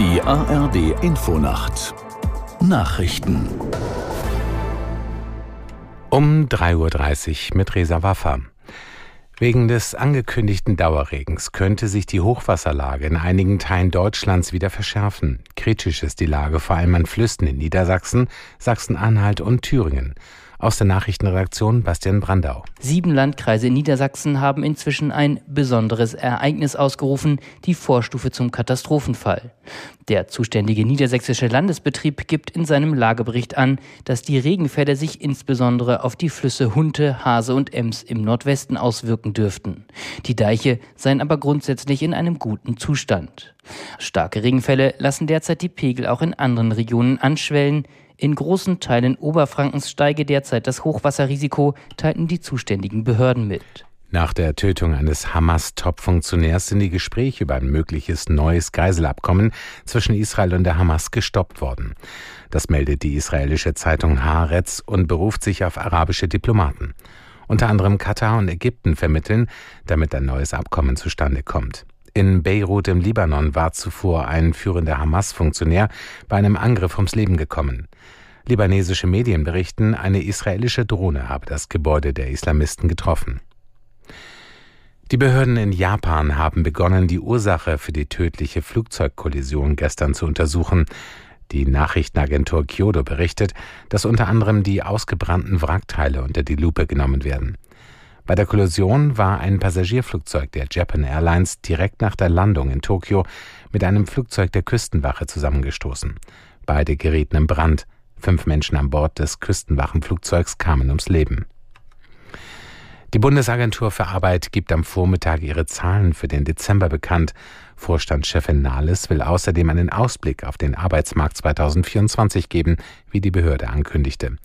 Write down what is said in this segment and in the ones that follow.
Die ARD Infonacht Nachrichten um 3.30 Uhr mit Resa Waffa. Wegen des angekündigten Dauerregens könnte sich die Hochwasserlage in einigen Teilen Deutschlands wieder verschärfen. Kritisch ist die Lage vor allem an Flüssen in Niedersachsen, Sachsen-Anhalt und Thüringen. Aus der Nachrichtenredaktion Bastian Brandau. Sieben Landkreise in Niedersachsen haben inzwischen ein besonderes Ereignis ausgerufen, die Vorstufe zum Katastrophenfall. Der zuständige niedersächsische Landesbetrieb gibt in seinem Lagebericht an, dass die Regenfälle sich insbesondere auf die Flüsse Hunte, Hase und Ems im Nordwesten auswirken dürften. Die Deiche seien aber grundsätzlich in einem guten Zustand. Starke Regenfälle lassen derzeit die Pegel auch in anderen Regionen anschwellen. In großen Teilen Oberfrankens steige derzeit das Hochwasserrisiko, teilten die zuständigen Behörden mit. Nach der Tötung eines Hamas-Top-Funktionärs sind die Gespräche über ein mögliches neues Geiselabkommen zwischen Israel und der Hamas gestoppt worden. Das meldet die israelische Zeitung Haaretz und beruft sich auf arabische Diplomaten. Unter anderem Katar und Ägypten vermitteln, damit ein neues Abkommen zustande kommt. In Beirut im Libanon war zuvor ein führender Hamas-Funktionär bei einem Angriff ums Leben gekommen. Libanesische Medien berichten, eine israelische Drohne habe das Gebäude der Islamisten getroffen. Die Behörden in Japan haben begonnen, die Ursache für die tödliche Flugzeugkollision gestern zu untersuchen. Die Nachrichtenagentur Kyodo berichtet, dass unter anderem die ausgebrannten Wrackteile unter die Lupe genommen werden. Bei der Kollision war ein Passagierflugzeug der Japan Airlines direkt nach der Landung in Tokio mit einem Flugzeug der Küstenwache zusammengestoßen. Beide gerieten in Brand. Fünf Menschen an Bord des Küstenwachenflugzeugs kamen ums Leben. Die Bundesagentur für Arbeit gibt am Vormittag ihre Zahlen für den Dezember bekannt. Vorstandschefin Nahles will außerdem einen Ausblick auf den Arbeitsmarkt 2024 geben, wie die Behörde ankündigte.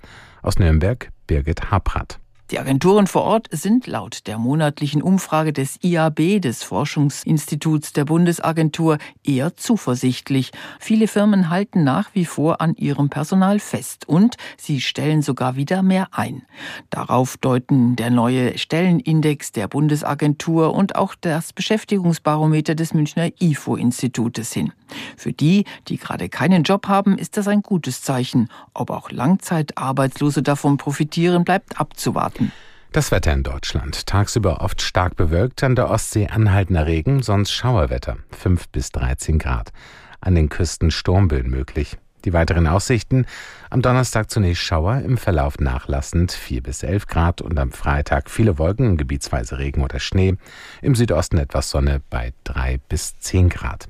Aus Nürnberg Birgit Habrath. Die Agenturen vor Ort sind laut der monatlichen Umfrage des IAB, des Forschungsinstituts der Bundesagentur, eher zuversichtlich. Viele Firmen halten nach wie vor an ihrem Personal fest und sie stellen sogar wieder mehr ein. Darauf deuten der neue Stellenindex der Bundesagentur und auch das Beschäftigungsbarometer des Münchner IFO-Institutes hin. Für die, die gerade keinen Job haben, ist das ein gutes Zeichen. Ob auch Langzeitarbeitslose davon profitieren, bleibt abzuwarten. Das Wetter in Deutschland. Tagsüber oft stark bewölkt, an der Ostsee anhaltender Regen, sonst Schauerwetter. 5 bis 13 Grad. An den Küsten Sturmböen möglich. Die weiteren Aussichten. Am Donnerstag zunächst Schauer, im Verlauf nachlassend 4 bis 11 Grad und am Freitag viele Wolken, gebietsweise Regen oder Schnee. Im Südosten etwas Sonne bei 3 bis 10 Grad.